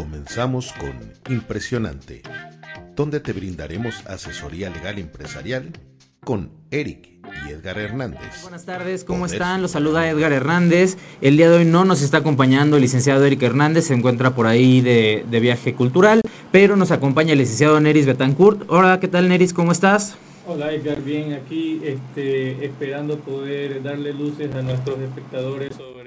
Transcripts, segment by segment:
Comenzamos con Impresionante, donde te brindaremos asesoría legal empresarial con Eric y Edgar Hernández. Buenas tardes, ¿cómo están? Los saluda Edgar Hernández. El día de hoy no nos está acompañando el licenciado Eric Hernández, se encuentra por ahí de, de viaje cultural, pero nos acompaña el licenciado Neris Betancourt. Hola, ¿qué tal Neris? ¿Cómo estás? Hola Edgar, bien, aquí este, esperando poder darle luces a nuestros espectadores sobre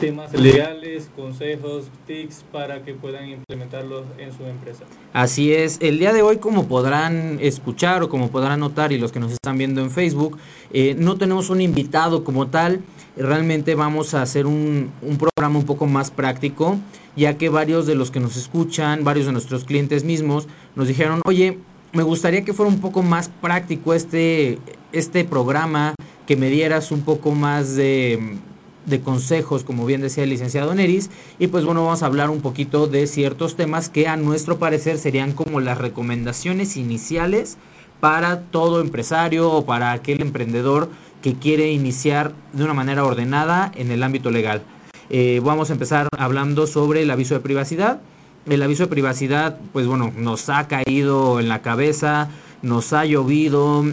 temas legales, consejos, tics para que puedan implementarlos en su empresa. Así es, el día de hoy como podrán escuchar o como podrán notar y los que nos están viendo en Facebook, eh, no tenemos un invitado como tal, realmente vamos a hacer un, un programa un poco más práctico, ya que varios de los que nos escuchan, varios de nuestros clientes mismos, nos dijeron, oye, me gustaría que fuera un poco más práctico este, este programa, que me dieras un poco más de, de, consejos, como bien decía el licenciado Neris. Y pues bueno, vamos a hablar un poquito de ciertos temas que a nuestro parecer serían como las recomendaciones iniciales para todo empresario o para aquel emprendedor que quiere iniciar de una manera ordenada en el ámbito legal. Eh, vamos a empezar hablando sobre el aviso de privacidad el aviso de privacidad, pues bueno, nos ha caído en la cabeza, nos ha llovido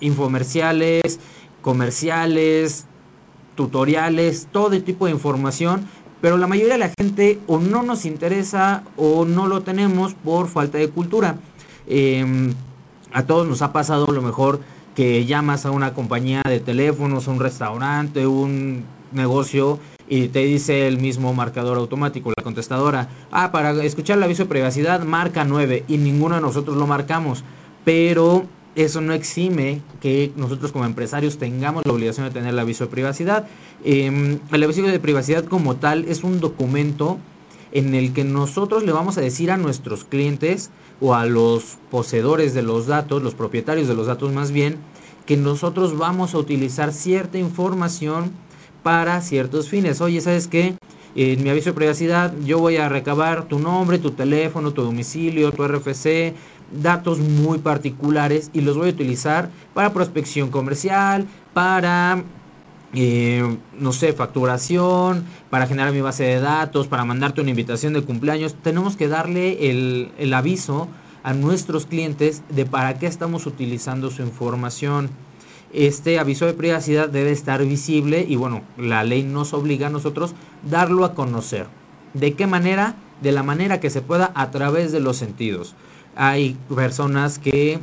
infomerciales, comerciales, tutoriales, todo tipo de información, pero la mayoría de la gente o no nos interesa o no lo tenemos por falta de cultura. Eh, a todos nos ha pasado lo mejor que llamas a una compañía de teléfonos, un restaurante, un negocio y te dice el mismo marcador automático, la contestadora, ah, para escuchar el aviso de privacidad marca 9 y ninguno de nosotros lo marcamos, pero eso no exime que nosotros como empresarios tengamos la obligación de tener el aviso de privacidad. Eh, el aviso de privacidad como tal es un documento en el que nosotros le vamos a decir a nuestros clientes o a los poseedores de los datos, los propietarios de los datos más bien, que nosotros vamos a utilizar cierta información para ciertos fines. Oye, ¿sabes qué? En mi aviso de privacidad yo voy a recabar tu nombre, tu teléfono, tu domicilio, tu RFC, datos muy particulares y los voy a utilizar para prospección comercial, para, eh, no sé, facturación, para generar mi base de datos, para mandarte una invitación de cumpleaños. Tenemos que darle el, el aviso a nuestros clientes de para qué estamos utilizando su información este aviso de privacidad debe estar visible y bueno, la ley nos obliga a nosotros darlo a conocer. ¿De qué manera? De la manera que se pueda a través de los sentidos. Hay personas que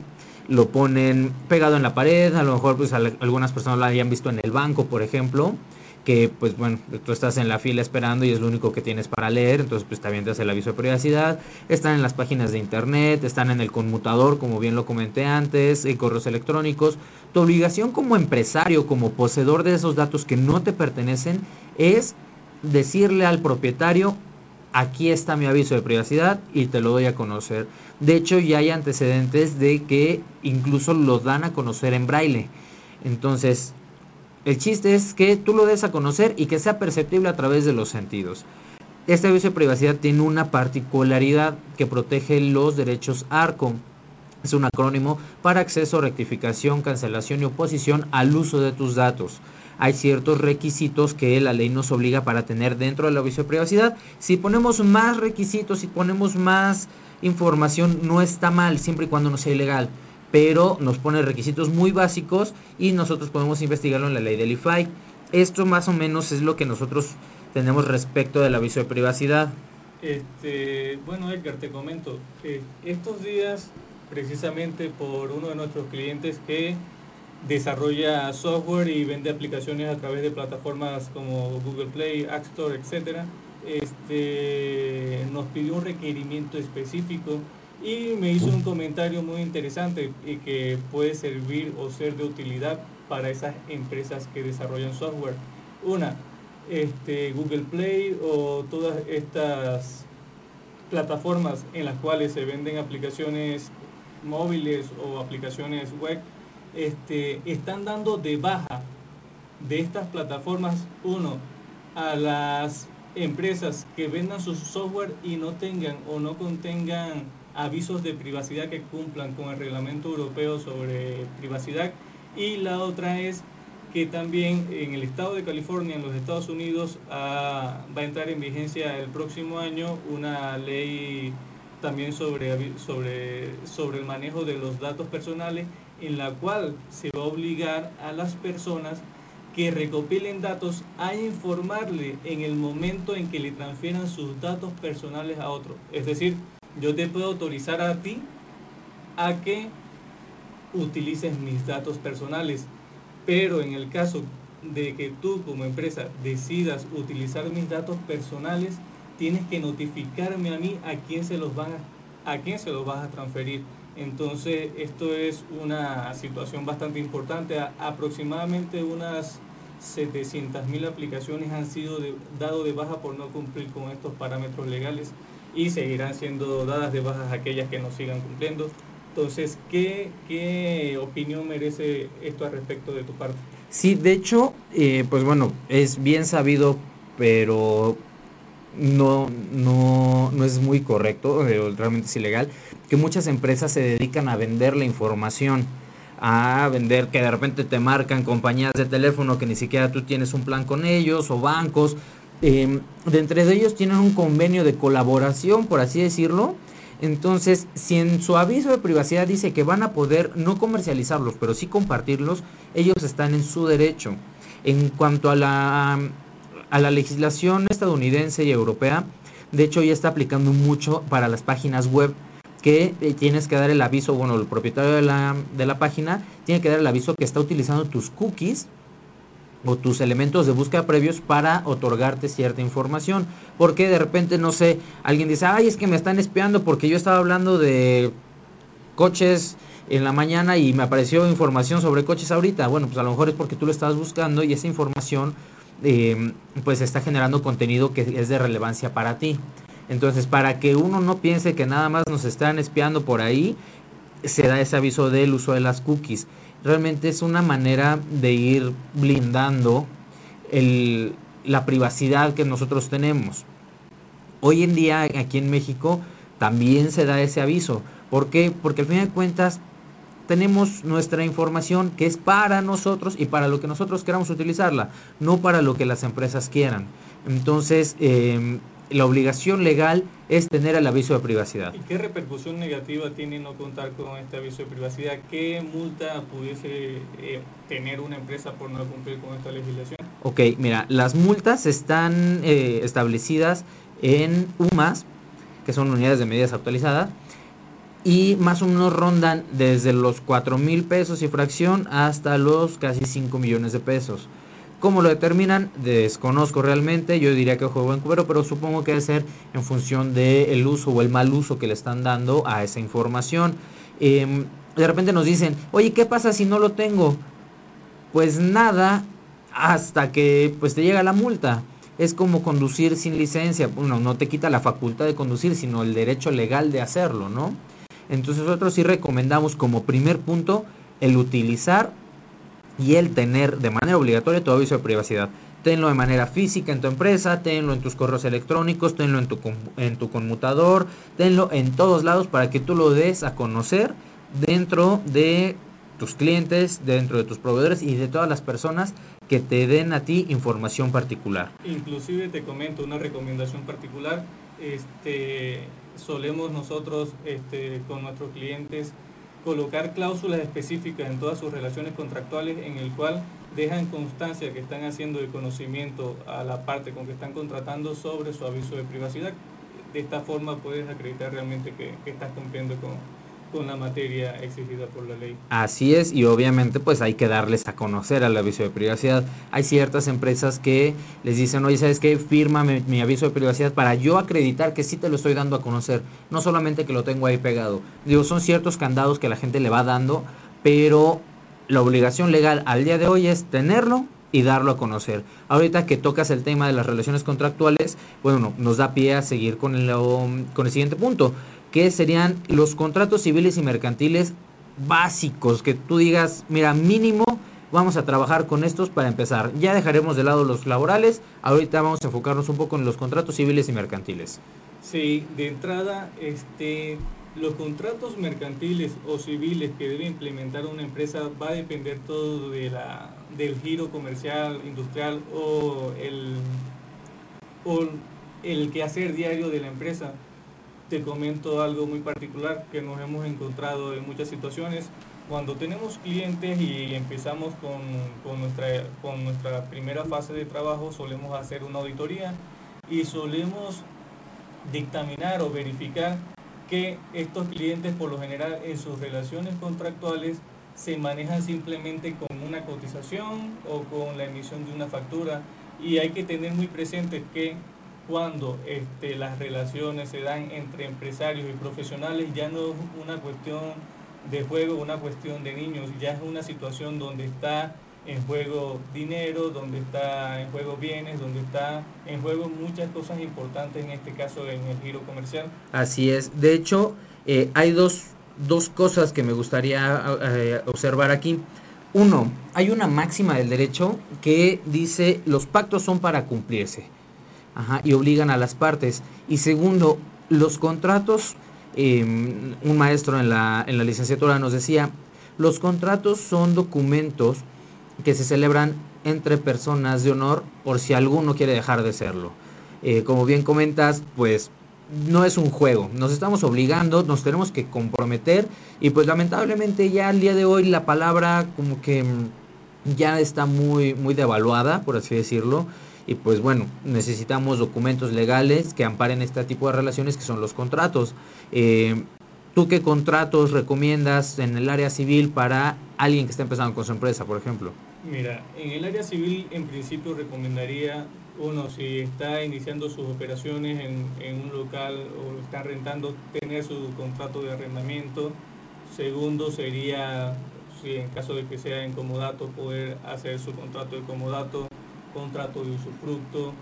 lo ponen pegado en la pared, a lo mejor pues algunas personas lo hayan visto en el banco, por ejemplo, que pues bueno, tú estás en la fila esperando y es lo único que tienes para leer, entonces pues también te hace el aviso de privacidad, están en las páginas de internet, están en el conmutador, como bien lo comenté antes, en correos electrónicos. Tu obligación como empresario, como poseedor de esos datos que no te pertenecen, es decirle al propietario, aquí está mi aviso de privacidad y te lo doy a conocer. De hecho, ya hay antecedentes de que incluso lo dan a conocer en braille. Entonces, el chiste es que tú lo des a conocer y que sea perceptible a través de los sentidos. Este aviso de privacidad tiene una particularidad que protege los derechos ARCO. Es un acrónimo para acceso, rectificación, cancelación y oposición al uso de tus datos. Hay ciertos requisitos que la ley nos obliga para tener dentro del aviso de privacidad. Si ponemos más requisitos, si ponemos más información, no está mal, siempre y cuando no sea ilegal pero nos pone requisitos muy básicos y nosotros podemos investigarlo en la ley del IFAI. Esto más o menos es lo que nosotros tenemos respecto del aviso de privacidad. Este, bueno, Edgar, te comento, eh, estos días, precisamente por uno de nuestros clientes que desarrolla software y vende aplicaciones a través de plataformas como Google Play, App Store, etc., este, nos pidió un requerimiento específico y me hizo un comentario muy interesante y que puede servir o ser de utilidad para esas empresas que desarrollan software. Una, este, Google Play o todas estas plataformas en las cuales se venden aplicaciones móviles o aplicaciones web, este, están dando de baja de estas plataformas, uno, a las empresas que vendan su software y no tengan o no contengan avisos de privacidad que cumplan con el reglamento europeo sobre privacidad. Y la otra es que también en el estado de California, en los Estados Unidos, va a entrar en vigencia el próximo año una ley también sobre, sobre, sobre el manejo de los datos personales, en la cual se va a obligar a las personas que recopilen datos a informarle en el momento en que le transfieran sus datos personales a otro. Es decir, yo te puedo autorizar a ti a que utilices mis datos personales pero en el caso de que tú como empresa decidas utilizar mis datos personales, tienes que notificarme a mí a quién se los van a, a quién se los vas a transferir. Entonces, esto es una situación bastante importante. aproximadamente unas 700 mil aplicaciones han sido dado de baja por no cumplir con estos parámetros legales y seguirán siendo dadas de bajas aquellas que no sigan cumpliendo. Entonces, ¿qué, ¿qué, opinión merece esto al respecto de tu parte? Sí, de hecho, eh, pues bueno, es bien sabido, pero no, no, no es muy correcto, eh, realmente es ilegal, que muchas empresas se dedican a vender la información, a vender que de repente te marcan compañías de teléfono que ni siquiera tú tienes un plan con ellos o bancos. Eh, de entre ellos tienen un convenio de colaboración, por así decirlo, entonces, si en su aviso de privacidad dice que van a poder no comercializarlos, pero sí compartirlos, ellos están en su derecho. En cuanto a la, a la legislación estadounidense y europea, de hecho ya está aplicando mucho para las páginas web que eh, tienes que dar el aviso, bueno, el propietario de la, de la página tiene que dar el aviso que está utilizando tus cookies o tus elementos de búsqueda previos para otorgarte cierta información. Porque de repente, no sé, alguien dice, ay, es que me están espiando porque yo estaba hablando de coches en la mañana y me apareció información sobre coches ahorita. Bueno, pues a lo mejor es porque tú lo estabas buscando y esa información eh, pues está generando contenido que es de relevancia para ti. Entonces, para que uno no piense que nada más nos están espiando por ahí, se da ese aviso del uso de las cookies realmente es una manera de ir blindando la privacidad que nosotros tenemos. Hoy en día aquí en México también se da ese aviso. ¿Por qué? Porque al fin de cuentas tenemos nuestra información que es para nosotros y para lo que nosotros queramos utilizarla, no para lo que las empresas quieran. Entonces, em, la obligación legal es tener el aviso de privacidad. ¿Y qué repercusión negativa tiene no contar con este aviso de privacidad? ¿Qué multa pudiese eh, tener una empresa por no cumplir con esta legislación? Ok, mira, las multas están eh, establecidas en UMAS, que son unidades de medidas actualizadas, y más o menos rondan desde los 4 mil pesos y fracción hasta los casi 5 millones de pesos. ¿Cómo lo determinan? Desconozco realmente, yo diría que juego en cubero, pero supongo que debe ser en función del uso o el mal uso que le están dando a esa información. Em, de repente nos dicen, oye, ¿qué pasa si no lo tengo? Pues nada, hasta que pues te llega la multa. Es como conducir sin licencia. Bueno, no te quita la facultad de conducir, sino el derecho legal de hacerlo, ¿no? Entonces nosotros sí recomendamos como primer punto el utilizar y el tener de manera obligatoria tu aviso de privacidad. Tenlo de manera física en tu empresa, tenlo en tus correos electrónicos, tenlo en tu, en tu conmutador, tenlo en todos lados para que tú lo des a conocer dentro de tus clientes, dentro de tus proveedores y de todas las personas que te den a ti información particular. Inclusive te comento una recomendación particular. Este, solemos nosotros este, con nuestros clientes colocar cláusulas específicas en todas sus relaciones contractuales en el cual dejan constancia que están haciendo el conocimiento a la parte con que están contratando sobre su aviso de privacidad. De esta forma puedes acreditar realmente que, que estás cumpliendo con, con la materia exigida por la ley. Así es, y obviamente pues hay que darles a conocer al aviso de privacidad. Hay ciertas empresas que les dicen, oye, ¿sabes qué? Firma mi, aviso de privacidad para yo acreditar que sí te lo estoy dando a conocer, no solamente que lo tengo ahí pegado. Digo, son ciertos candados que la gente le va dando, pero la obligación legal al día de hoy es tenerlo y darlo a conocer. Ahorita que tocas el tema de las relaciones contractuales, bueno, nos da pie a seguir con el, con el siguiente punto que serían los contratos civiles y mercantiles básicos, que tú digas, mira, mínimo vamos a trabajar con estos para empezar. Ya dejaremos de lado los laborales, ahorita vamos a enfocarnos un poco en los contratos civiles y mercantiles. Sí, de entrada, este, Los contratos mercantiles o civiles que debe implementar una empresa va a depender todo de la, del giro comercial, industrial o el, o el quehacer diario de la empresa. Te comento algo muy particular que nos hemos encontrado en muchas situaciones. Cuando tenemos clientes y empezamos con, con, nuestra, con nuestra primera fase de trabajo, solemos hacer una auditoría y solemos dictaminar o verificar que estos clientes por lo general en sus relaciones contractuales se manejan simplemente con una cotización o con la emisión de una factura y hay que tener muy presente que cuando este, las relaciones se dan entre empresarios y profesionales ya no es una cuestión de juego, una cuestión de niños, ya es una situación donde está en juego dinero, donde está en juego bienes, donde está en juego muchas cosas importantes, en este caso en el giro comercial. Así es. De hecho, eh, hay dos, dos, cosas que me gustaría eh, observar aquí. Uno, hay una máxima del derecho que dice los pactos son para cumplirse ajá, y obligan a las partes. Y segundo, los contratos, em, un maestro en la, en la licenciatura nos decía, los contratos son documentos que se celebran entre personas de honor por si alguno quiere dejar de serlo. Eh, como bien comentas, pues no es un juego, nos estamos obligando, nos tenemos que comprometer y pues lamentablemente ya al día de hoy la palabra como que mm, ya está muy, muy devaluada, por así decirlo. Y pues bueno, necesitamos documentos legales que amparen este tipo de relaciones que son los contratos. Eh, ¿Tú qué contratos recomiendas en el área civil para alguien que está empezando con su empresa, por ejemplo? Mira, en el área civil en principio recomendaría, uno, si está iniciando sus operaciones en, un local o está rentando, tener su contrato de arrendamiento. Segundo sería, si en caso de que sea en comodato, poder hacer su contrato de comodato, contrato de usufructo,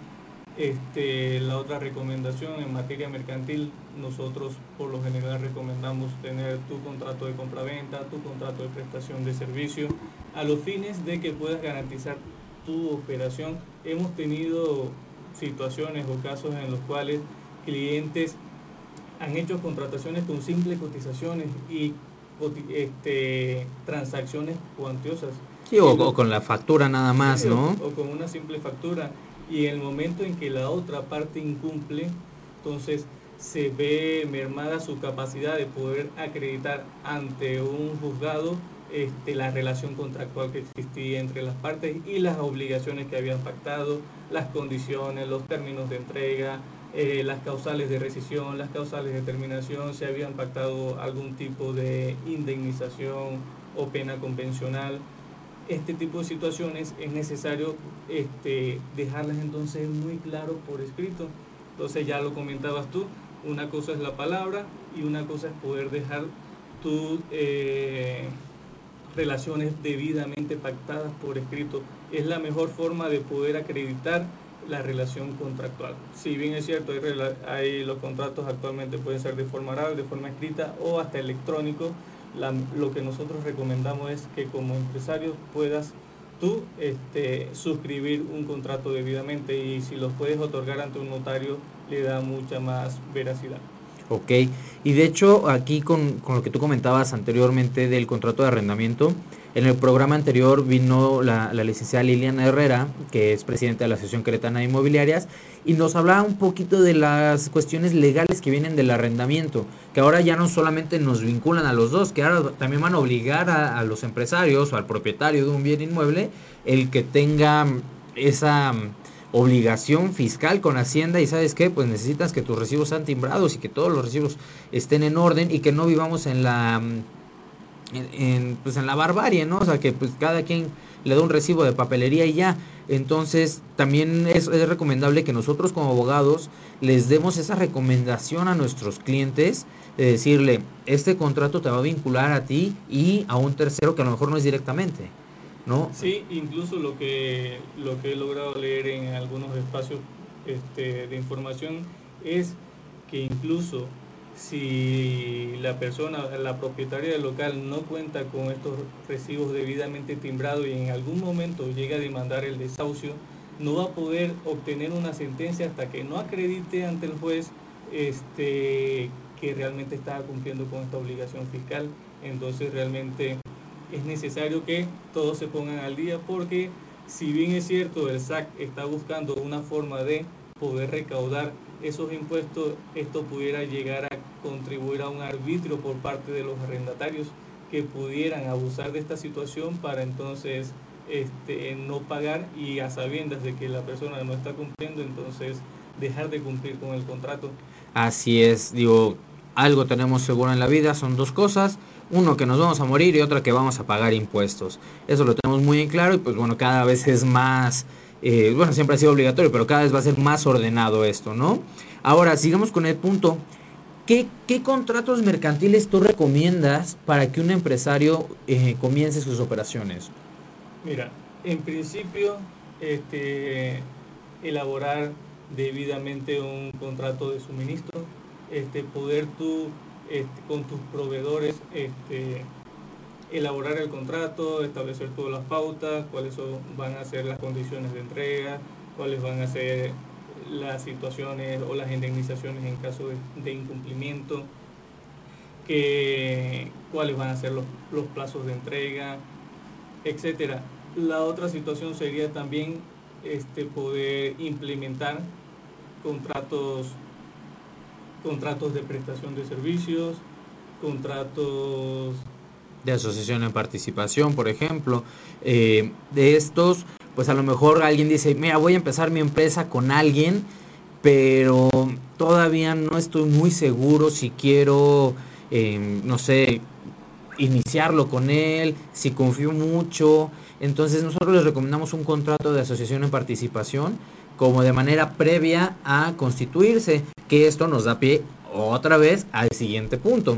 este, la otra recomendación en materia mercantil, nosotros por lo general recomendamos tener tu contrato de compraventa, tu contrato de prestación de servicio, a los fines de que puedas garantizar tu operación. Hemos tenido situaciones o casos en los cuales clientes han hecho contrataciones con simples cotizaciones y este, transacciones cuantiosas. Sí, o, con la factura nada más, ¿no? o con una simple factura y en el momento en que la otra parte incumple, entonces se ve mermada su capacidad de poder acreditar ante un juzgado este, la relación contractual que existía entre las partes y las obligaciones que habían pactado, las condiciones, los términos de entrega, eh, las causales de rescisión, las causales de terminación, si habían pactado algún tipo de indemnización o pena convencional este tipo de situaciones es necesario este, dejarlas entonces muy claro por escrito. Entonces ya lo comentabas tú, una cosa es la palabra y una cosa es poder dejar tus eh, relaciones debidamente pactadas por escrito. Es la mejor forma de poder acreditar la relación contractual. Si bien es cierto, hay, hay los contratos actualmente pueden ser de forma oral, de forma escrita o hasta electrónico, lo que nosotros recomendamos es que como empresario puedas tú este, suscribir un contrato debidamente y si lo puedes otorgar ante un notario le da mucha más veracidad. Ok, y de hecho aquí con, con lo que tú comentabas anteriormente del contrato de arrendamiento, en el programa anterior vino la, licenciada Liliana Herrera, que es presidenta de la Asociación Queretana de Inmobiliarias, y nos hablaba un poquito de las cuestiones legales que vienen del arrendamiento, que ahora ya no solamente nos vinculan a los dos, que ahora también van a obligar a, los empresarios o al propietario de un bien inmueble el que tenga esa obligación fiscal con Hacienda y sabes qué, pues necesitas que tus recibos sean timbrados y que todos los recibos estén en orden y que no vivamos en la en, pues en la barbarie, ¿no? O sea, que pues cada quien le da un recibo de papelería y ya. Entonces, también es, es, recomendable que nosotros como abogados les demos esa recomendación a nuestros clientes de decirle, este contrato te va a vincular a ti y a un tercero que a lo mejor no es directamente, Sí, incluso lo que, lo que he logrado leer en algunos espacios este, de información es que incluso si la persona, la propietaria del local no cuenta con estos recibos debidamente timbrados y en algún momento llega a demandar el desahucio, no va a poder obtener una sentencia hasta que no acredite ante el juez este, que realmente estaba cumpliendo con esta obligación fiscal. Entonces realmente es necesario que todos se pongan al día porque si bien es cierto el SAC está buscando una forma de poder recaudar esos impuestos, esto pudiera llegar a contribuir a un arbitrio por parte de los arrendatarios que pudieran abusar de esta situación para entonces este, no pagar y a sabiendas de que la persona no está cumpliendo, entonces dejar de cumplir con el contrato. Así es, digo, algo tenemos seguro en la vida, son dos cosas, uno que nos vamos a morir y otra que vamos a pagar impuestos. Eso lo tenemos muy en claro y pues bueno, cada vez es más, eh, bueno, siempre ha sido obligatorio, pero cada vez va a ser más ordenado esto, ¿no? Ahora, sigamos con el punto. ¿Qué, qué contratos mercantiles tú recomiendas para que un empresario eh, comience sus operaciones? Mira, en principio, este, elaborar debidamente un contrato de suministro, este, poder tú este, con tus proveedores este, elaborar el contrato, establecer todas las pautas, cuáles van a ser las condiciones de entrega, cuáles van a ser las situaciones o las indemnizaciones en caso de, incumplimiento, cuáles van a ser los, los plazos de entrega, etcétera. La otra situación sería también este, poder implementar contratos contratos de prestación de servicios, contratos de asociación en participación, por ejemplo. Eh, de estos, pues a lo mejor alguien dice, mira, voy a empezar mi empresa con alguien, pero todavía no estoy muy seguro si quiero, em, no sé, iniciarlo con él, si confío mucho. Entonces nosotros les recomendamos un contrato de asociación en participación como de manera previa a constituirse, que esto nos da pie otra vez al siguiente punto.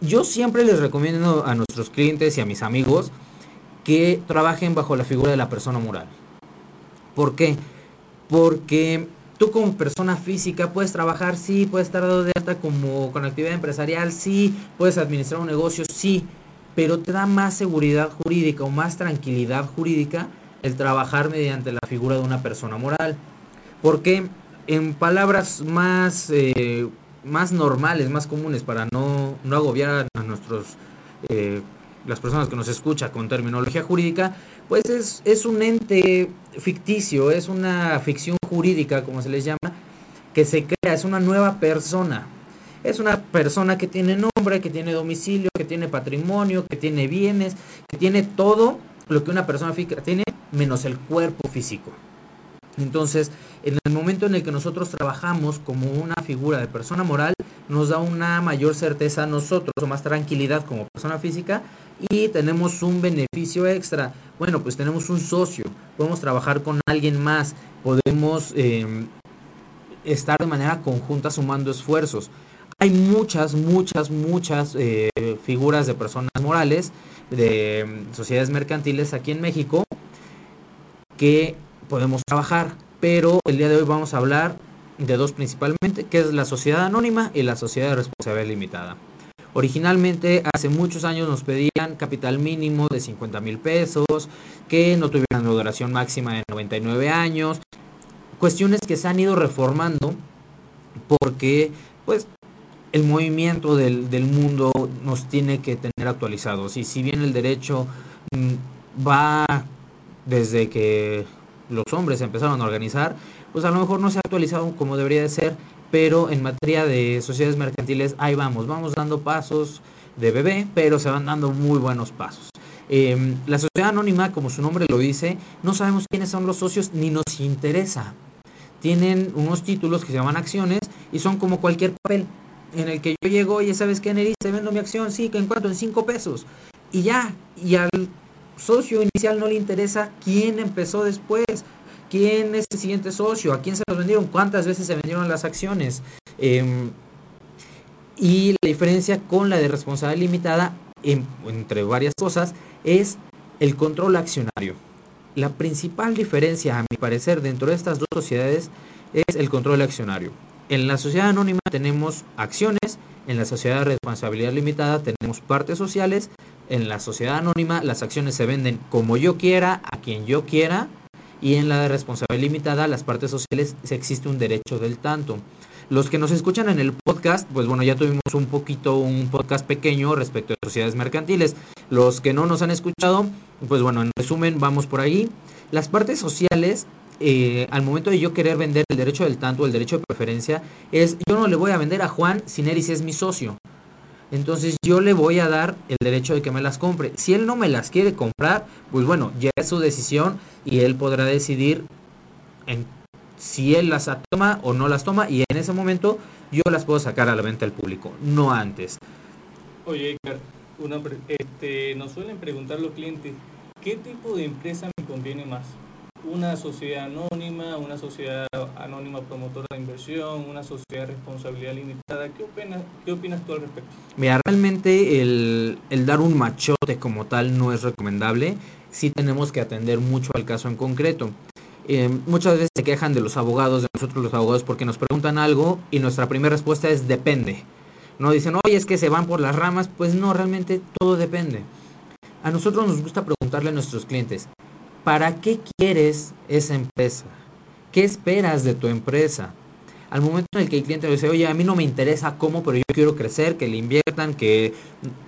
Yo siempre les recomiendo a nuestros clientes y a mis amigos que trabajen bajo la figura de la persona moral. ¿Por qué? Porque tú como persona física puedes trabajar, sí, puedes estar dado de alta como con actividad empresarial, sí, puedes administrar un negocio, sí, pero te da más seguridad jurídica o más tranquilidad jurídica el trabajar mediante la figura de una persona moral. Porque en palabras más, eh, más normales, más comunes, para no, no agobiar a nuestros eh, las personas que nos escuchan con terminología jurídica, pues es, es un ente ficticio, es una ficción jurídica, como se les llama, que se crea, es una nueva persona. Es una persona que tiene nombre, que tiene domicilio, que tiene patrimonio, que tiene bienes, que tiene todo lo que una persona física tiene, menos el cuerpo físico. Entonces, en el momento en el que nosotros trabajamos como una figura de persona moral, nos da una mayor certeza a nosotros o más tranquilidad como persona física y tenemos un beneficio extra. Bueno, pues tenemos un socio, podemos trabajar con alguien más, podemos em, estar de manera conjunta sumando esfuerzos. Hay muchas, muchas, muchas eh, figuras de personas morales, de em, sociedades mercantiles aquí en México que podemos trabajar, pero el día de hoy vamos a hablar de dos principalmente, que es la sociedad anónima y la sociedad de responsabilidad limitada. Originalmente, hace muchos años nos pedían capital mínimo de 50 mil pesos, que no tuvieran duración máxima de 99 años, cuestiones que se han ido reformando porque pues el movimiento del, del mundo nos tiene que tener actualizados y si bien el derecho mm, va desde que los hombres empezaron a organizar, pues a lo mejor no se ha actualizado como debería de ser, pero en materia de sociedades mercantiles, ahí vamos, vamos dando pasos de bebé, pero se van dando muy buenos pasos. Em, la sociedad anónima, como su nombre lo dice, no sabemos quiénes son los socios ni nos interesa. Tienen unos títulos que se llaman acciones y son como cualquier papel en el que yo llego y sabes qué, Neris, te vendo mi acción, sí, que en cuanto en cinco pesos. Y ya, y al socio inicial no le interesa quién empezó después, quién es el siguiente socio, a quién se los vendieron, cuántas veces se vendieron las acciones. Em, y la diferencia con la de responsabilidad limitada, entre varias cosas, es el control accionario. La principal diferencia, a mi parecer, dentro de estas dos sociedades es el control accionario. En la sociedad anónima tenemos acciones, en la sociedad de responsabilidad limitada tenemos partes sociales en la sociedad anónima las acciones se venden como yo quiera, a quien yo quiera, y en la de responsabilidad limitada las partes sociales existe un derecho del tanto. Los que nos escuchan en el podcast, pues bueno, ya tuvimos un poquito un podcast pequeño respecto a sociedades mercantiles. Los que no nos han escuchado, pues bueno, en resumen, vamos por ahí. Las partes sociales eh, al momento de yo querer vender el derecho del tanto, el derecho de preferencia, es yo no le voy a vender a Juan si Neris es mi socio. Entonces yo le voy a dar el derecho de que me las compre. Si él no me las quiere comprar, pues bueno, ya es su decisión y él podrá decidir en si él las toma o no las toma y en ese momento yo las puedo sacar a la venta al público, no antes. Oye, Edgar, una, este, nos suelen preguntar los clientes, ¿qué tipo de empresa me conviene más? Una sociedad anónima, una sociedad anónima promotora de inversión, una sociedad de responsabilidad limitada. ¿Qué opinas, qué opinas tú al respecto? Mira, realmente el, el dar un machote como tal no es recomendable. Sí tenemos que atender mucho al caso en concreto. Eh, muchas veces se quejan de los abogados, de nosotros los abogados, porque nos preguntan algo y nuestra primera respuesta es depende. No dicen, oye, es que se van por las ramas. Pues no, realmente todo depende. A nosotros nos gusta preguntarle a nuestros clientes, ¿Para qué quieres esa empresa? ¿Qué esperas de tu empresa? Al momento en el que el cliente dice, oye, a mí no me interesa cómo, pero yo quiero crecer, que le inviertan, que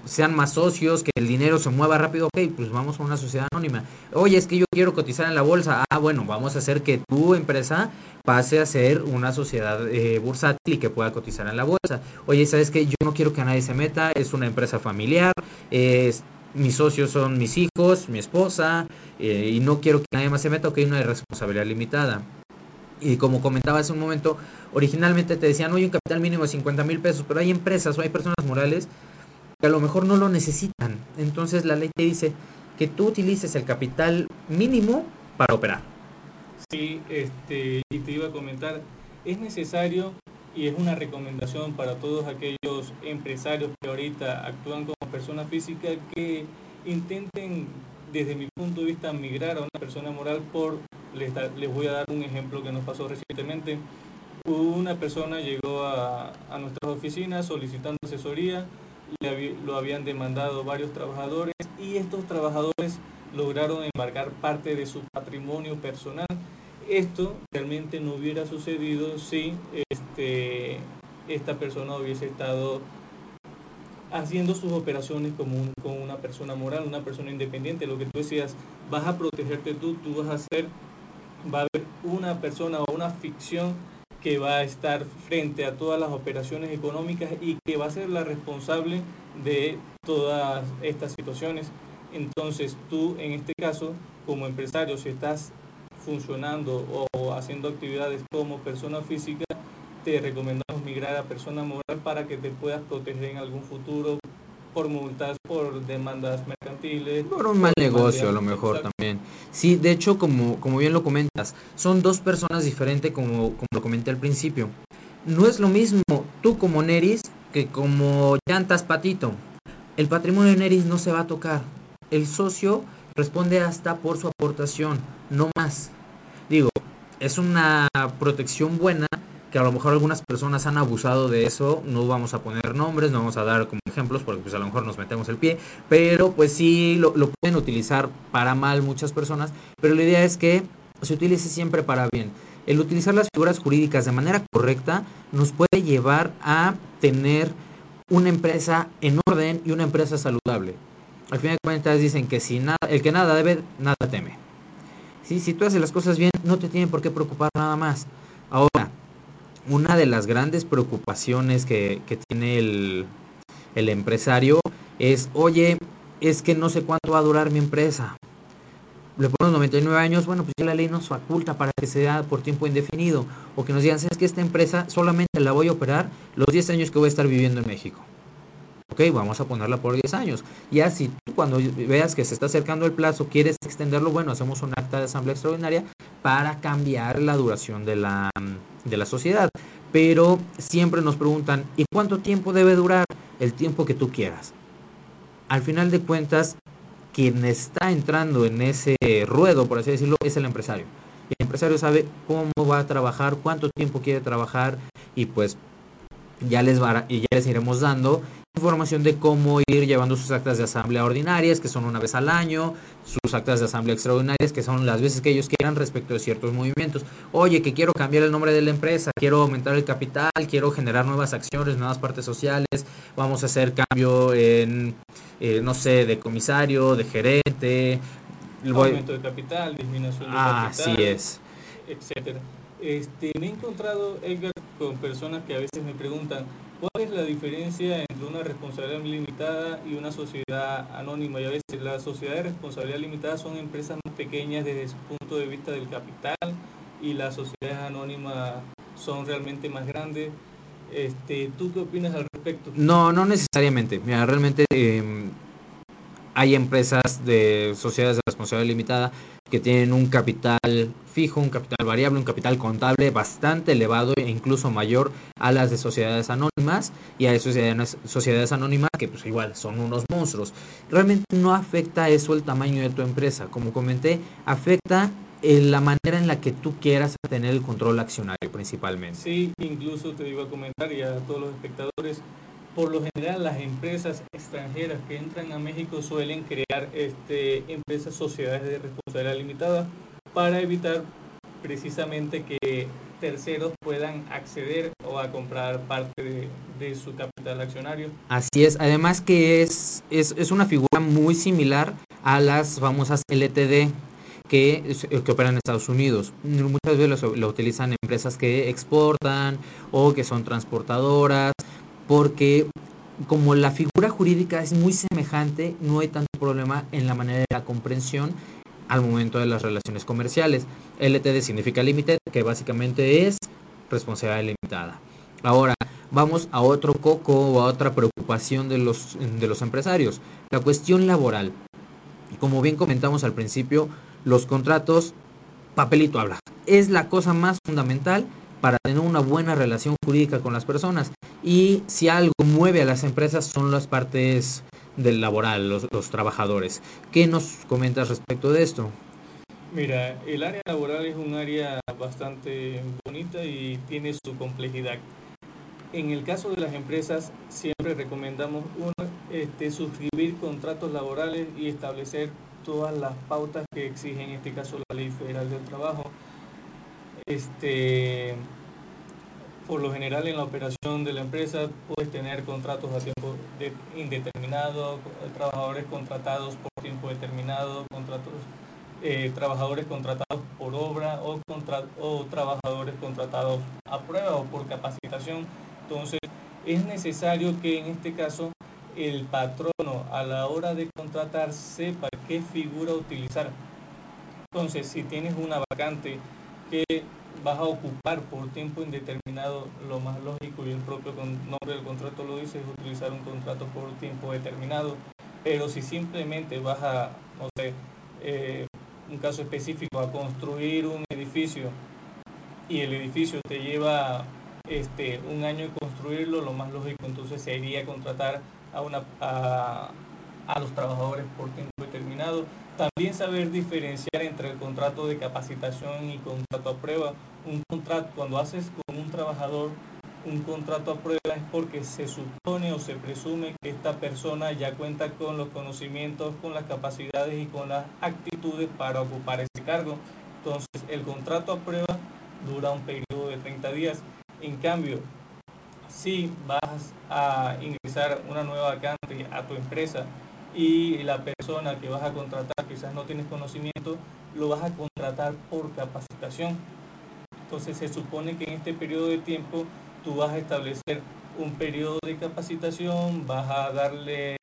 sean más socios, que el dinero se mueva rápido, ok, pues vamos a una sociedad anónima. Oye, es que yo quiero cotizar en la bolsa. Ah, bueno, vamos a hacer que tu empresa pase a ser una sociedad eh, bursátil y que pueda cotizar en la bolsa. Oye, ¿sabes qué? Yo no quiero que nadie se meta, es una empresa familiar, es mis socios son mis hijos, mi esposa, eh, y no quiero que nadie más se meta, que hay una responsabilidad limitada. Y como comentaba hace un momento, originalmente te decían, oye, un capital mínimo de 50 mil pesos, pero hay empresas o hay personas morales que a lo mejor no lo necesitan. Entonces la ley te dice que tú utilices el capital mínimo para operar. Sí, este, y te iba a comentar, es necesario y es una recomendación para todos aquellos empresarios que ahorita actúan como persona física que intenten desde mi punto de vista migrar a una persona moral por les, voy a dar un ejemplo que nos pasó recientemente. Una persona llegó a, nuestras oficinas solicitando asesoría lo habían demandado varios trabajadores y estos trabajadores lograron embarcar parte de su patrimonio personal. Esto realmente no hubiera sucedido si este, esta persona hubiese estado haciendo sus operaciones como, con una persona moral, una persona independiente. Lo que tú decías, vas a protegerte tú, tú vas a ser, va a haber una persona o una ficción que va a estar frente a todas las operaciones económicas y que va a ser la responsable de todas estas situaciones. Entonces tú en este caso, como empresario, si estás funcionando o haciendo actividades como persona física, te recomendamos migrar a persona moral para que te puedas proteger en algún futuro por multas, por demandas mercantiles. Por un mal negocio a lo mejor también. Sí, de hecho, como, como bien lo comentas, son dos personas diferentes como, como lo comenté al principio. No es lo mismo tú como Neris que como Llantas Patito. El patrimonio de Neris no se va a tocar. El socio responde hasta por su aportación, no más. Digo, es una protección buena que a lo mejor algunas personas han abusado de eso, no vamos a poner nombres, no vamos a dar como ejemplos porque pues a lo mejor nos metemos el pie, pero pues sí lo, lo pueden utilizar para mal muchas personas, pero la idea es que se utilice siempre para bien. El utilizar las figuras jurídicas de manera correcta nos puede llevar a tener una empresa en orden y una empresa saludable. Al final de cuentas dicen que si nada, el que nada debe, nada teme. ¿Sí? Si tú haces las cosas bien, no te tienen por qué preocupar nada más. Ahora, una de las grandes preocupaciones que, que tiene el, el empresario es, oye, es que no sé cuánto va a durar mi empresa. Le ponemos 99 años, bueno, pues ya la ley nos faculta para que sea por tiempo indefinido. O que nos digan, ¿sabes que esta empresa solamente la voy a operar los 10 años que voy a estar viviendo en México? Ok, vamos a ponerla por 10 años. Ya si tú cuando veas que se está acercando el plazo quieres extenderlo, bueno, hacemos un acta de asamblea extraordinaria para cambiar la duración de la, de la sociedad. Pero siempre nos preguntan, ¿y cuánto tiempo debe durar? El tiempo que tú quieras. Al final de cuentas, quien está entrando en ese ruedo, por así decirlo, es el empresario. El empresario sabe cómo va a trabajar, cuánto tiempo quiere trabajar y pues ya les, va, y ya les iremos dando información de cómo ir llevando sus actas de asamblea ordinarias, que son una vez al año, sus actas de asamblea extraordinarias, que son las veces que ellos quieran respecto de ciertos movimientos. Oye, que quiero cambiar el nombre de la empresa, quiero aumentar el capital, quiero generar nuevas acciones, nuevas partes sociales, vamos a hacer cambio en, eh, no sé, de comisario, de gerente. Aumento de capital, disminución de ah, capital. Así es. Etcétera. Este, me he encontrado, Edgar, con personas que a veces me preguntan, ¿Cuál es la diferencia entre una responsabilidad limitada y una sociedad anónima? Y a veces las sociedades de responsabilidad limitada son empresas más pequeñas desde su punto de vista del capital y las sociedades anónimas son realmente más grandes. Este, ¿Tú qué opinas al respecto? No, no necesariamente. Mira, realmente eh, hay empresas de sociedades de responsabilidad limitada que tienen un capital fijo, un capital variable, un capital contable bastante elevado e incluso mayor a las de sociedades anónimas y a sociedades, sociedades anónimas que pues igual son unos monstruos. Realmente no afecta eso el tamaño de tu empresa. Como comenté, afecta en la manera en la que tú quieras tener el control accionario principalmente. Sí, incluso te iba a comentar y a todos los espectadores, por lo general las empresas extranjeras que entran a México suelen crear este, empresas, sociedades de responsabilidad limitada para evitar precisamente que terceros puedan acceder o a comprar parte de, su capital accionario. Así es, además que es, es, es una figura muy similar a las famosas LTD que, que operan en Estados Unidos. Muchas veces lo utilizan empresas que exportan o que son transportadoras porque como la figura jurídica es muy semejante, no hay tanto problema en la manera de la comprensión al momento de las relaciones comerciales. LTD significa limited, que básicamente es responsabilidad limitada. Ahora, vamos a otro coco o a otra preocupación de los, de los empresarios, la cuestión laboral. Como bien comentamos al principio, los contratos, papelito habla, es la cosa más fundamental para tener una buena relación jurídica con las personas. Y si algo mueve a las empresas son las partes del laboral, los, trabajadores. ¿Qué nos comentas respecto de esto? Mira, el área laboral es un área bastante bonita y tiene su complejidad. En el caso de las empresas, siempre recomendamos uno, este, suscribir contratos laborales y establecer todas las pautas que exige en este caso la Ley Federal del Trabajo este, por lo general en la operación de la empresa puedes tener contratos a tiempo indeterminado, trabajadores contratados por tiempo determinado, contratos, eh, trabajadores contratados por obra o, o trabajadores contratados a prueba o por capacitación. Entonces es necesario que en este caso el patrono a la hora de contratar sepa qué figura utilizar. Entonces si tienes una vacante vas a ocupar por tiempo indeterminado, lo más lógico y el propio nombre del contrato lo dice es utilizar un contrato por tiempo determinado. Pero si simplemente vas a, no eh, un caso específico, a construir un edificio y el edificio te lleva este, un año en construirlo, lo más lógico entonces sería contratar a, una, a, a los trabajadores por tiempo determinado también saber diferenciar entre el contrato de capacitación y contrato a prueba. Un contrato, cuando haces con un trabajador un contrato a prueba es porque se supone o se presume que esta persona ya cuenta con los conocimientos, con las capacidades y con las actitudes para ocupar ese cargo. Entonces, el contrato a prueba dura un periodo de 30 días. En cambio, si vas a ingresar una nueva vacante a tu empresa y la persona que vas a contratar quizás no tienes conocimiento, lo vas a contratar por capacitación. Entonces se supone que en este periodo de tiempo tú vas a establecer un periodo de capacitación, vas a darle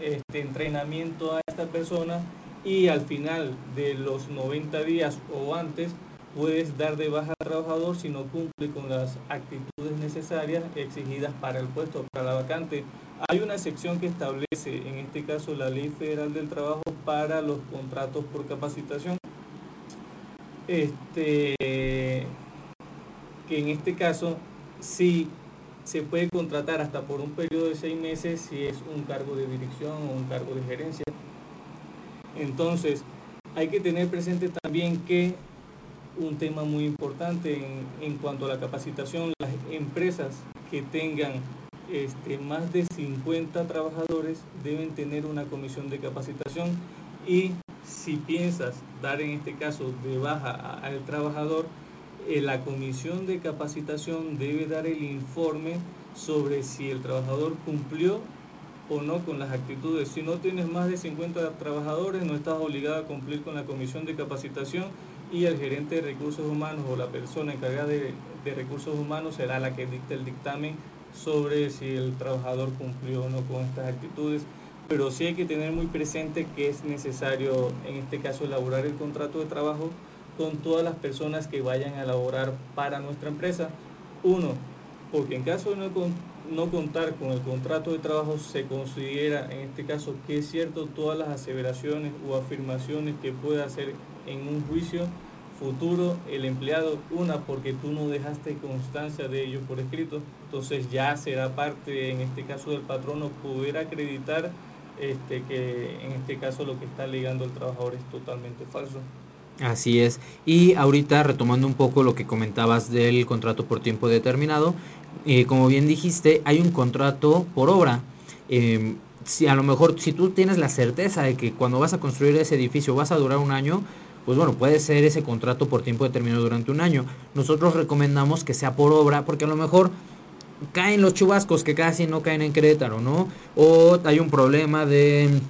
este entrenamiento a esta persona y al final de los 90 días o antes puedes dar de baja al trabajador si no cumple con las actitudes necesarias exigidas para el puesto, para la vacante. Hay una sección que establece, en este caso, la Ley Federal del Trabajo para los contratos por capacitación. Este, que en este caso sí se puede contratar hasta por un periodo de seis meses si es un cargo de dirección o un cargo de gerencia. Entonces, hay que tener presente también que un tema muy importante en, en cuanto a la capacitación, las empresas que tengan este, más de 50 trabajadores deben tener una comisión de capacitación y si piensas dar en este caso de baja al trabajador, eh, la comisión de capacitación debe dar el informe sobre si el trabajador cumplió o no con las actitudes. Si no tienes más de 50 trabajadores, no estás obligado a cumplir con la comisión de capacitación y el gerente de recursos humanos o la persona encargada de, recursos humanos será la que dicte el dictamen sobre si el trabajador cumplió o no con estas actitudes. Pero sí hay que tener muy presente que es necesario, en este caso, elaborar el contrato de trabajo con todas las personas que vayan a elaborar para nuestra empresa. Uno, porque en caso de no, no contar con el contrato de trabajo se considera en este caso que es cierto todas las aseveraciones o afirmaciones que pueda hacer en un juicio futuro el empleado, una porque tú no dejaste constancia de ello por escrito, entonces ya será parte en este caso del patrono poder acreditar este, que en este caso lo que está alegando el trabajador es totalmente falso. Así es. Y ahorita retomando un poco lo que comentabas del contrato por tiempo determinado, eh, como bien dijiste, hay un contrato por obra. Em, si a lo mejor si tú tienes la certeza de que cuando vas a construir ese edificio vas a durar un año, pues bueno, puede ser ese contrato por tiempo determinado durante un año. Nosotros recomendamos que sea por obra, porque a lo mejor caen los chubascos que casi no caen en Querétaro, ¿no? O hay un problema de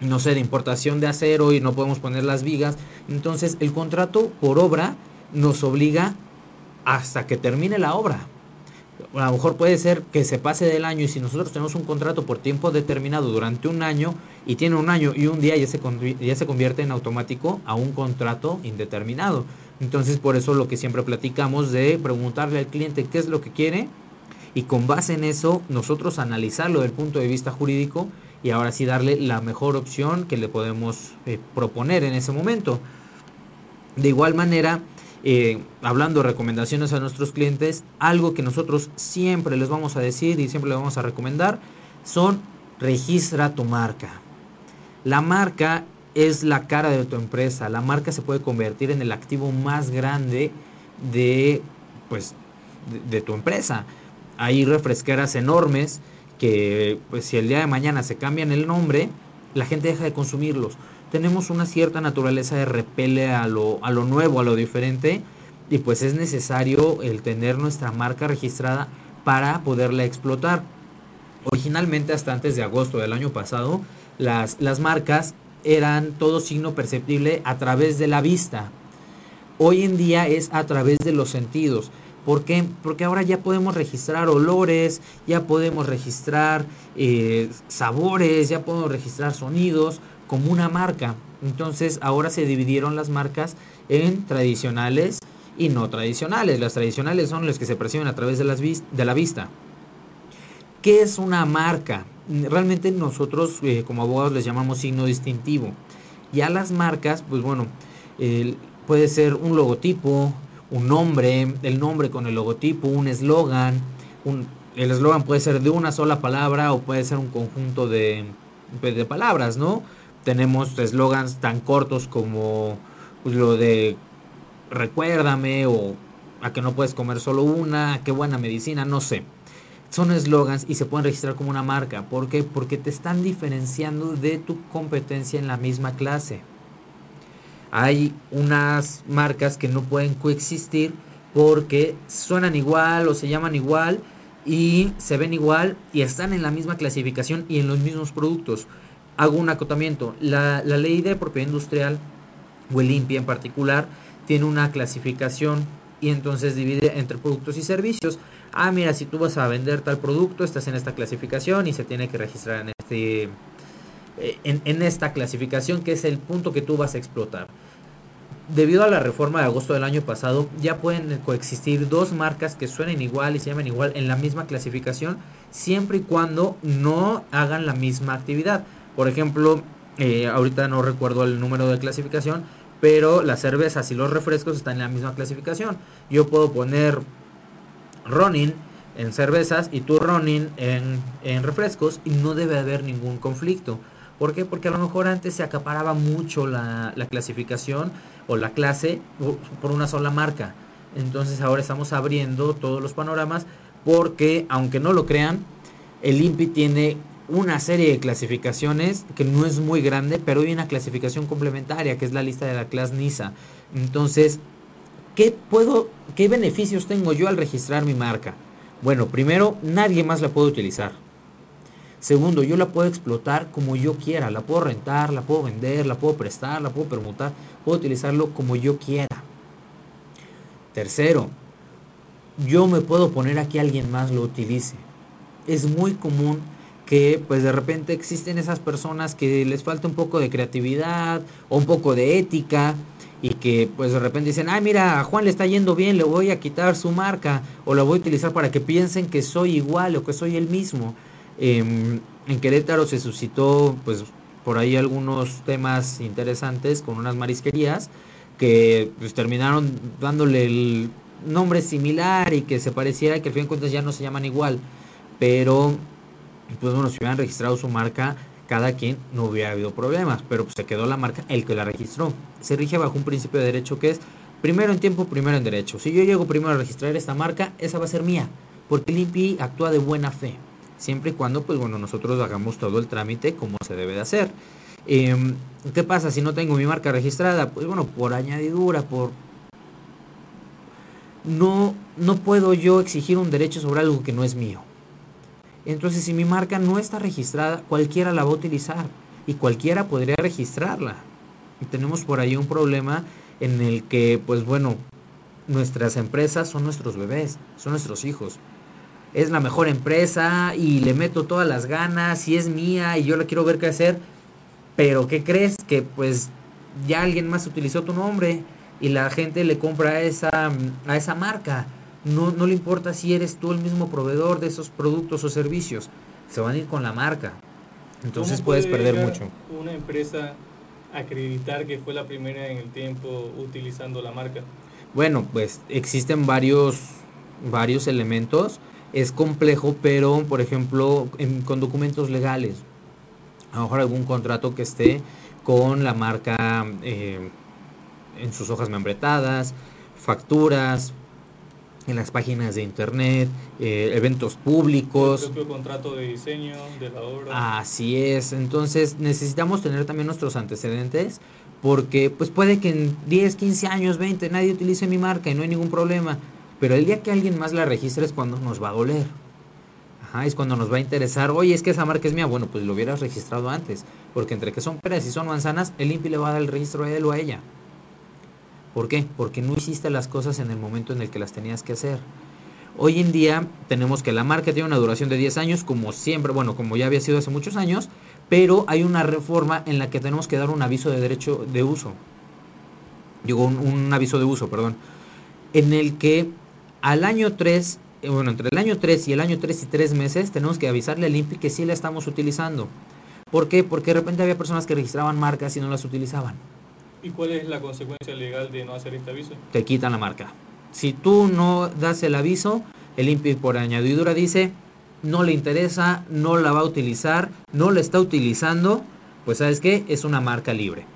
no sé, de importación de acero y no podemos poner las vigas. Entonces el contrato por obra nos obliga hasta que termine la obra. A lo mejor puede ser que se pase del año y si nosotros tenemos un contrato por tiempo determinado durante un año y tiene un año y un día ya se, ya se convierte en automático a un contrato indeterminado. Entonces por eso lo que siempre platicamos de preguntarle al cliente qué es lo que quiere y con base en eso nosotros analizarlo desde el punto de vista jurídico y ahora sí darle la mejor opción que le podemos eh, proponer en ese momento. De igual manera, eh, hablando de recomendaciones a nuestros clientes, algo que nosotros siempre les vamos a decir y siempre les vamos a recomendar son registra tu marca. La marca es la cara de tu empresa. La marca se puede convertir en el activo más grande de, pues, de tu empresa. Hay refresqueras enormes que pues si el día de mañana se cambian el nombre, la gente deja de consumirlos. Tenemos una cierta naturaleza de repele a lo, a lo nuevo, a lo diferente, y pues es necesario el tener nuestra marca registrada para poderla explotar. Originalmente hasta antes de agosto del año pasado, las, las marcas eran todo signo perceptible a través de la vista. Hoy en día es a través de los sentidos. ¿Por qué? Porque ahora ya podemos registrar olores, ya podemos registrar eh, sabores, ya podemos registrar sonidos como una marca. Entonces ahora se dividieron las marcas en tradicionales y no tradicionales. Las tradicionales son las que se perciben a través de, las de la vista. ¿Qué es una marca? Realmente nosotros eh, como abogados les llamamos signo distintivo. Ya las marcas, pues bueno, puede ser un logotipo, un nombre, el nombre con el logotipo, un eslogan. el eslogan puede ser de una sola palabra o puede ser un conjunto de, de palabras, ¿no? Tenemos eslogans tan cortos como pues, lo de recuérdame o a que no puedes comer solo una, qué buena medicina, no sé. Son eslogans y se pueden registrar como una marca. ¿Por qué? Porque te están diferenciando de tu competencia en la misma clase hay unas marcas que no pueden coexistir porque suenan igual o se llaman igual y se ven igual y están en la misma clasificación y en los mismos productos. Hago un acotamiento. La, ley de propiedad industrial o el limpia en particular tiene una clasificación y entonces divide entre productos y servicios. Ah, mira, si tú vas a vender tal producto, estás en esta clasificación y se tiene que registrar en este eh, en, esta clasificación que es el punto que tú vas a explotar. Debido a la reforma de agosto del año pasado, ya pueden coexistir dos marcas que suenen igual y se llaman igual en la misma clasificación, siempre y cuando no hagan la misma actividad. Por ejemplo, eh, ahorita no recuerdo el número de clasificación, pero las cervezas y los refrescos están en la misma clasificación. Yo puedo poner Ronin en cervezas y tú Ronin en, en refrescos y no debe haber ningún conflicto. ¿Por qué? Porque a lo mejor antes se acaparaba mucho la, clasificación o la clase por una sola marca. Entonces ahora estamos abriendo todos los panoramas porque, aunque no lo crean, El INPI tiene una serie de clasificaciones que no es muy grande, pero hay una clasificación complementaria que es la lista de la clase NISA. Entonces, ¿qué puedo, qué beneficios tengo yo al registrar mi marca? Bueno, primero, nadie más la puede utilizar. Segundo, yo la puedo explotar como yo quiera, la puedo rentar, la puedo vender, la puedo prestar, la puedo permutar, puedo utilizarlo como yo quiera. Tercero, yo me puedo poner a que alguien más lo utilice. Es muy común que pues de repente existen esas personas que les falta un poco de creatividad o un poco de ética y que pues de repente dicen, ah, mira, a Juan le está yendo bien, le voy a quitar su marca o la voy a utilizar para que piensen que soy igual o que soy el mismo. Em, en Querétaro se suscitó pues por ahí algunos temas interesantes con unas marisquerías que pues, terminaron dándole el nombre similar y que se pareciera que al fin de cuentas ya no se llaman igual. Pero pues bueno, si hubieran registrado su marca, cada quien no hubiera habido problemas, pero pues se quedó la marca el que la registró. Se rige bajo un principio de derecho que es primero en tiempo, primero en derecho. Si yo llego primero a registrar esta marca, esa va a ser mía, porque el INPI actúa de buena fe, siempre y cuando pues bueno, nosotros hagamos todo el trámite como se debe de hacer. Em, ¿Qué pasa si no tengo mi marca registrada? Pues bueno, por añadidura, por... No, no puedo yo exigir un derecho sobre algo que no es mío. Entonces, si mi marca no está registrada, cualquiera la va a utilizar y cualquiera podría registrarla. Y tenemos por ahí un problema en el que, pues bueno, nuestras empresas son nuestros bebés, son nuestros hijos. Es la mejor empresa y le meto todas las ganas y es mía y yo la quiero ver crecer. Pero ¿qué crees? Que pues ya alguien más utilizó tu nombre y la gente le compra a esa, a esa marca no, no le importa si eres tú el mismo proveedor de esos productos o servicios, se van a ir con la marca. Entonces puedes perder mucho. Una empresa acreditar que fue la primera en el tiempo utilizando la marca. Bueno, pues existen varios, varios elementos. Es complejo, pero por ejemplo, con documentos legales, a lo mejor algún contrato que esté con la marca eh, en sus hojas membretadas, facturas, en las páginas de internet, eh, eventos públicos. El propio contrato de diseño de la obra. Así es, entonces necesitamos tener también nuestros antecedentes porque pues puede que en 10, 15 años, 20 nadie utilice mi marca y no hay ningún problema, pero el día que alguien más la registre es cuando nos va a doler. Ajá, es cuando nos va a interesar, oye, es que esa marca es mía, bueno, pues lo hubieras registrado antes, porque entre que son peras y son manzanas, el INPI le va a dar el registro a él o a ella. ¿Por qué? Porque no hiciste las cosas en el momento en el que las tenías que hacer. Hoy en día tenemos que la marca tiene una duración de 10 años, como siempre, bueno, como ya había sido hace muchos años, pero hay una reforma en la que tenemos que dar un aviso de derecho de uso. Digo, un, aviso de uso, perdón. En el que al año 3, eh, bueno, entre el año 3 y el año 3 y 3 meses, tenemos que avisarle al INPI que sí la estamos utilizando. ¿Por qué? Porque de repente había personas que registraban marcas y no las utilizaban. ¿Y cuál es la consecuencia legal de no hacer este aviso? Te quitan la marca. Si tú no das el aviso, el INPI por añadidura dice, no le interesa, no la va a utilizar, no la está utilizando, pues sabes qué, es una marca libre.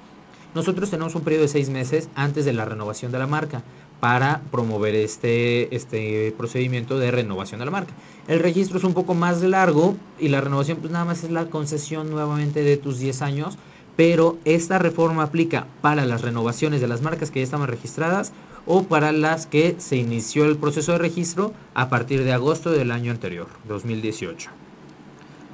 Nosotros tenemos un periodo de seis meses antes de la renovación de la marca para promover este, este procedimiento de renovación de la marca. El registro es un poco más largo y la renovación pues nada más es la concesión nuevamente de tus 10 años pero esta reforma aplica para las renovaciones de las marcas que ya estaban registradas o para las que se inició el proceso de registro a partir de agosto del año anterior, 2018.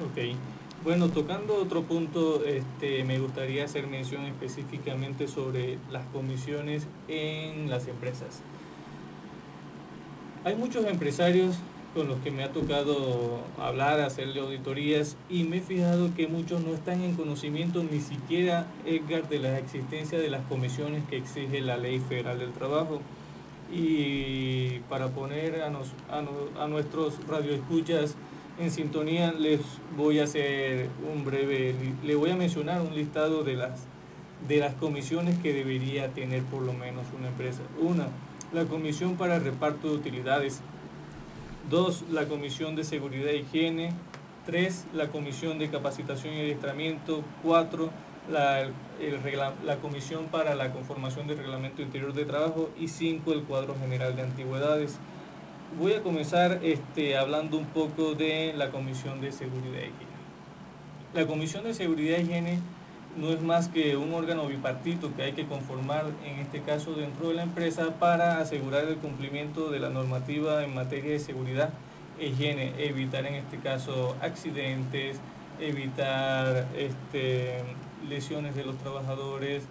Ok. Bueno, tocando otro punto, este, me gustaría hacer mención específicamente sobre las comisiones en las empresas. Hay muchos empresarios con los que me ha tocado hablar, hacerle auditorías y me he fijado que muchos no están en conocimiento ni siquiera, Edgar, de la existencia de las comisiones que exige la Ley Federal del Trabajo. Y para poner a, nos, a, nuestros radioescuchas en sintonía, les voy a hacer un breve, le voy a mencionar un listado de las, de las comisiones que debería tener por lo menos una empresa. Una, la comisión para reparto de utilidades 2. La Comisión de Seguridad e Higiene. 3. La Comisión de Capacitación y Adiestramiento. 4. La, la Comisión para la Conformación del Reglamento Interior de Trabajo. Y 5. El Cuadro General de Antigüedades. voy a comenzar este, hablando un poco de la Comisión de Seguridad y Higiene. La Comisión de Seguridad y Higiene no es más que un órgano bipartito que hay que conformar, en este caso dentro de la empresa, para asegurar el cumplimiento de la normativa en materia de seguridad e higiene, evitar en este caso accidentes, evitar este, lesiones de los trabajadores.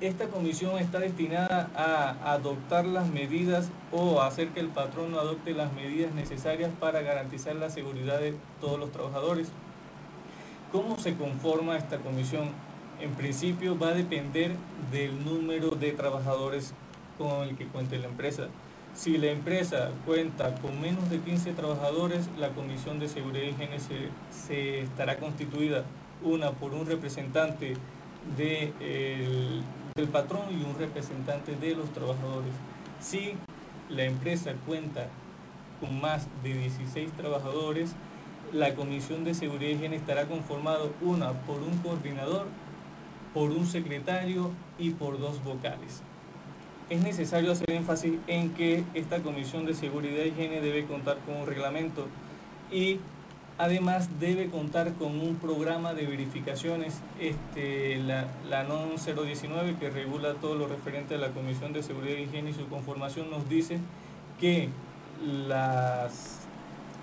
Esta comisión está destinada a adoptar las medidas o hacer que el patrón adopte las medidas necesarias para garantizar la seguridad de todos los trabajadores. ¿Cómo se conforma esta comisión? En principio va a depender del número de trabajadores con el que cuente la empresa. Si la empresa cuenta con menos de 15 trabajadores, la Comisión de Seguridad y Higiene se, estará constituida una por un representante del patrón y un representante de los trabajadores. Si la empresa cuenta con más de 16 trabajadores, la Comisión de Seguridad y Higiene estará conformada una por un coordinador, por un secretario y por dos vocales. Es necesario hacer énfasis en que esta Comisión de Seguridad y Higiene debe contar con un reglamento y además debe contar con un programa de verificaciones. Este, la, la NON 019 que regula todo lo referente a la Comisión de Seguridad y Higiene y su conformación nos dice que las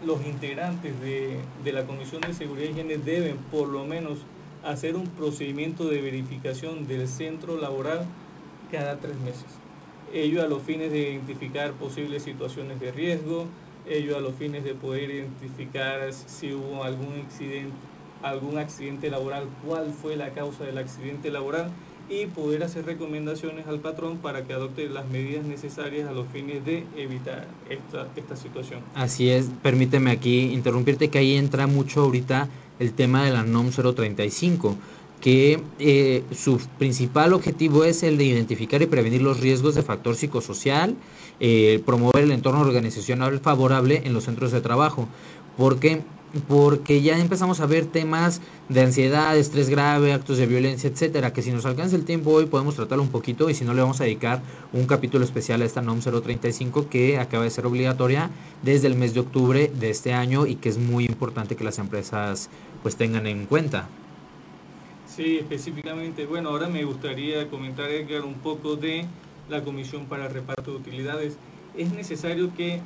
los integrantes de, la Comisión de Seguridad y Higiene deben por lo menos hacer un procedimiento de verificación del centro laboral cada tres meses. Ello a los fines de identificar posibles situaciones de riesgo, ello a los fines de poder identificar si hubo algún accidente, algún accidente laboral, cuál fue la causa del accidente laboral y poder hacer recomendaciones al patrón para que adopte las medidas necesarias a los fines de evitar esta, esta situación. Así es, permíteme aquí interrumpirte que ahí entra mucho ahorita el tema de la NOM 035 que eh, su principal objetivo es el de identificar y prevenir los riesgos de factor psicosocial, eh, promover el entorno organizacional favorable en los centros de trabajo, porque porque ya empezamos a ver temas de ansiedad, estrés grave, actos de violencia, etcétera, que si nos alcanza el tiempo hoy podemos tratarlo un poquito y si no le vamos a dedicar un capítulo especial a esta NOM 035 que acaba de ser obligatoria desde el mes de octubre de este año y que es muy importante que las empresas pues tengan en cuenta. Sí, específicamente, bueno, ahora me gustaría comentar Edgar un poco de la Comisión para el Reparto de Utilidades. Es necesario que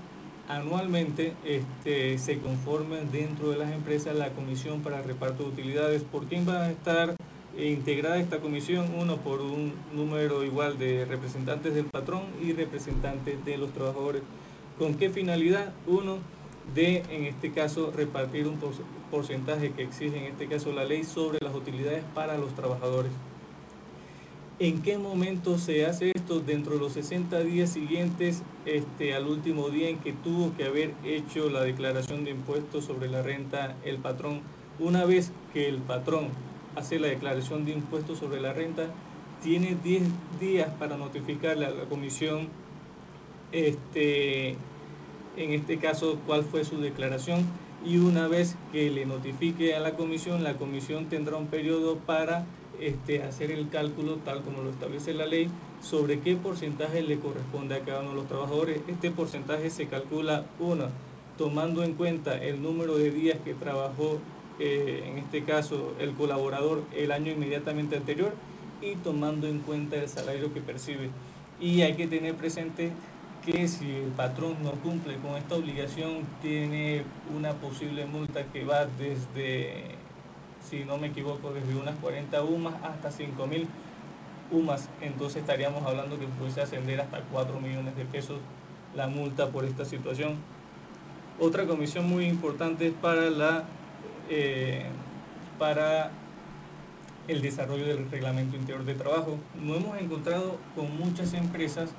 anualmente este, se conformen dentro de las empresas la comisión para el reparto de utilidades. ¿Por quién va a estar integrada esta comisión? Uno, por un número igual de representantes del patrón y representantes de los trabajadores. ¿Con qué finalidad? Uno, de, en este caso, repartir un porcentaje que exige, en este caso, la ley sobre las utilidades para los trabajadores. ¿En qué momento se hace esto? Dentro de los 60 días siguientes este, al último día en que tuvo que haber hecho la declaración de impuestos sobre la renta el patrón. Una vez que el patrón hace la declaración de impuestos sobre la renta, tiene 10 días para notificarle a la comisión, este, en este caso, cuál fue su declaración. Y una vez que le notifique a la comisión, la comisión tendrá un periodo para este, hacer el cálculo tal como lo establece la ley sobre qué porcentaje le corresponde a cada uno de los trabajadores. Este porcentaje se calcula, una, tomando en cuenta el número de días que trabajó, eh, en este caso, el colaborador el año inmediatamente anterior y tomando en cuenta el salario que percibe. Y hay que tener presente que si el patrón no cumple con esta obligación, tiene una posible multa que va desde si no me equivoco, desde unas 40 UMAS hasta 5.000 UMAS, entonces estaríamos hablando que puede ascender hasta 4 millones de pesos la multa por esta situación. Otra comisión muy importante para, la, eh, para el desarrollo del reglamento interior de trabajo. Nos hemos encontrado con muchas empresas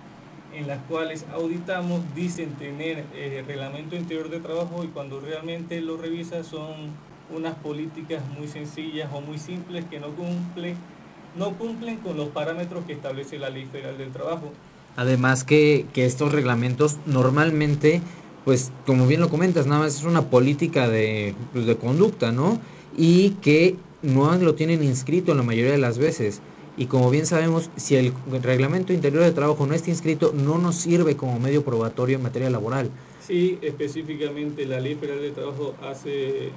en las cuales auditamos, dicen tener eh, reglamento interior de trabajo y cuando realmente lo revisan son unas políticas muy sencillas o muy simples que no cumplen, no cumplen con los parámetros que establece la Ley Federal del Trabajo. Además que, que estos reglamentos normalmente, pues como bien lo comentas, nada más es una política de, pues, de conducta, ¿no? Y que no lo tienen inscrito la mayoría de las veces. y como bien sabemos, si el reglamento interior de trabajo no está inscrito, no nos sirve como medio probatorio en materia laboral. Sí, específicamente la Ley Federal de Trabajo hace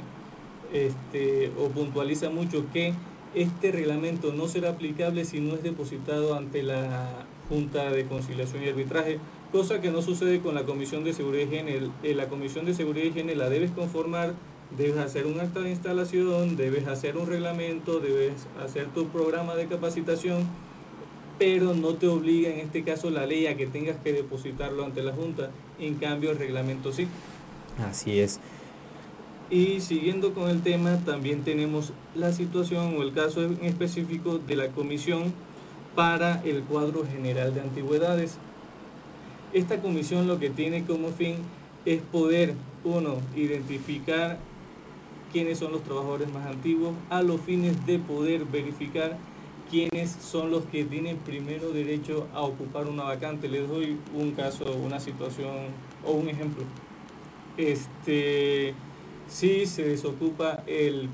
este, o puntualiza mucho que este reglamento no será aplicable si no es depositado ante la Junta de Conciliación y Arbitraje, cosa que no sucede con la Comisión de Seguridad y Higiene. Eh, la Comisión de Seguridad y Higiene la debes conformar, debes hacer un acta de instalación, debes hacer un reglamento, debes hacer tu programa de capacitación, pero no te obliga en este caso la ley a que tengas que depositarlo ante la Junta, en cambio el reglamento sí. Así es. Y siguiendo con el tema, también tenemos la situación o el caso en específico de la Comisión para el cuadro general de antigüedades. Esta comisión lo que tiene como fin es poder, uno, identificar quiénes son los trabajadores más antiguos, a los fines de poder verificar quiénes son los que tienen primero derecho a ocupar una vacante. Les doy un caso, una situación o un ejemplo. Este, si se desocupa el,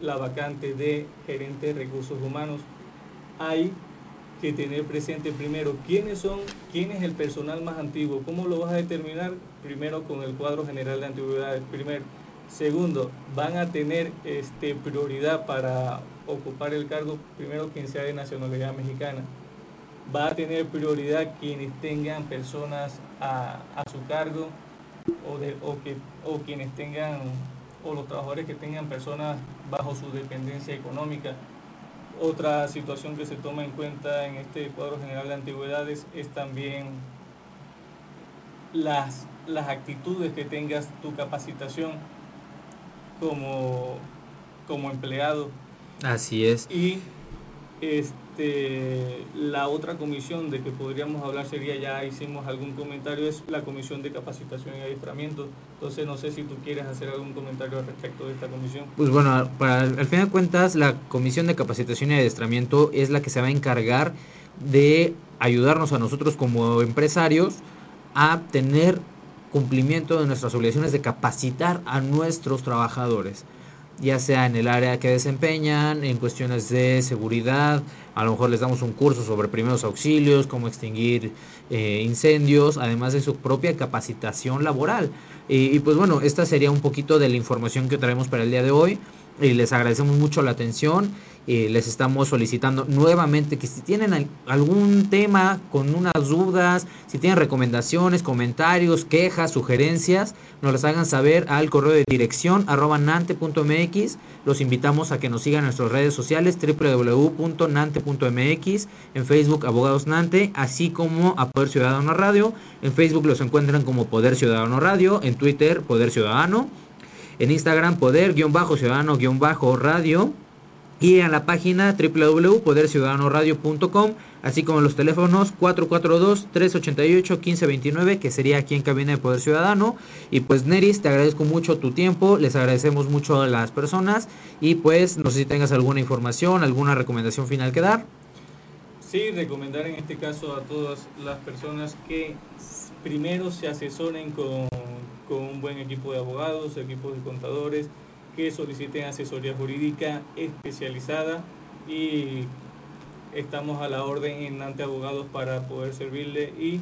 la vacante de gerente de recursos humanos, hay que tener presente primero quiénes son, quién es el personal más antiguo, cómo lo vas a determinar, primero con el cuadro general de antigüedades, primero. Segundo, van a tener este, prioridad para ocupar el cargo, primero quien sea de nacionalidad mexicana. Va a tener prioridad quienes tengan personas a, a su cargo o, de, o, que, o quienes tengan, o los trabajadores que tengan personas bajo su dependencia económica otra situación que se toma en cuenta en este cuadro general de antigüedades es también las, las actitudes que tengas tu capacitación como, como empleado. Así es. Y este, la otra comisión de que podríamos hablar sería, ya hicimos algún comentario, es la comisión de capacitación y adiestramiento. Entonces no sé si tú quieres hacer algún comentario al respecto de esta comisión. Pues bueno, para, al fin de cuentas la comisión de capacitación y adiestramiento es la que se va a encargar de ayudarnos a nosotros como empresarios a tener cumplimiento de nuestras obligaciones de capacitar a nuestros trabajadores ya sea en el área que desempeñan, en cuestiones de seguridad, a lo mejor les damos un curso sobre primeros auxilios, cómo extinguir eh, incendios, además de su propia capacitación laboral. Y, y, pues bueno, esta sería un poquito de la información que traemos para el día de hoy. Y les agradecemos mucho la atención eh, les estamos solicitando nuevamente que si tienen algún tema con unas dudas, si tienen recomendaciones, comentarios, quejas, sugerencias, nos las hagan saber al correo de dirección arroba nante.mx. Los invitamos a que nos sigan en nuestras redes sociales www.nante.mx, en Facebook Abogados Nante, así como a Poder Ciudadano Radio. En Facebook los encuentran como Poder Ciudadano Radio, en Twitter Poder Ciudadano, en Instagram Poder-Ciudadano-Radio y en la página www.poderciudadanoradio.com, así como los teléfonos 442-388-1529, que sería aquí en cabina de Poder Ciudadano. Y pues Neris, te agradezco mucho tu tiempo, les agradecemos mucho a las personas y pues no sé si tengas alguna información, alguna recomendación final que dar. Sí, recomendar en este caso a todas las personas que primero se asesoren con, con un buen equipo de abogados, equipos de contadores, que soliciten asesoría jurídica especializada y estamos a la orden en Nante Abogados para poder servirle y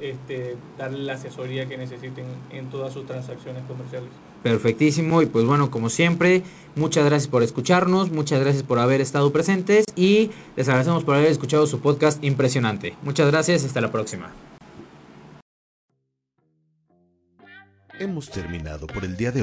este, darle la asesoría que necesiten en todas sus transacciones comerciales. Perfectísimo y pues bueno, como siempre, muchas gracias por escucharnos, muchas gracias por haber estado presentes y les agradecemos por haber escuchado su podcast impresionante. Muchas gracias, hasta la próxima. Hemos terminado por el día de hoy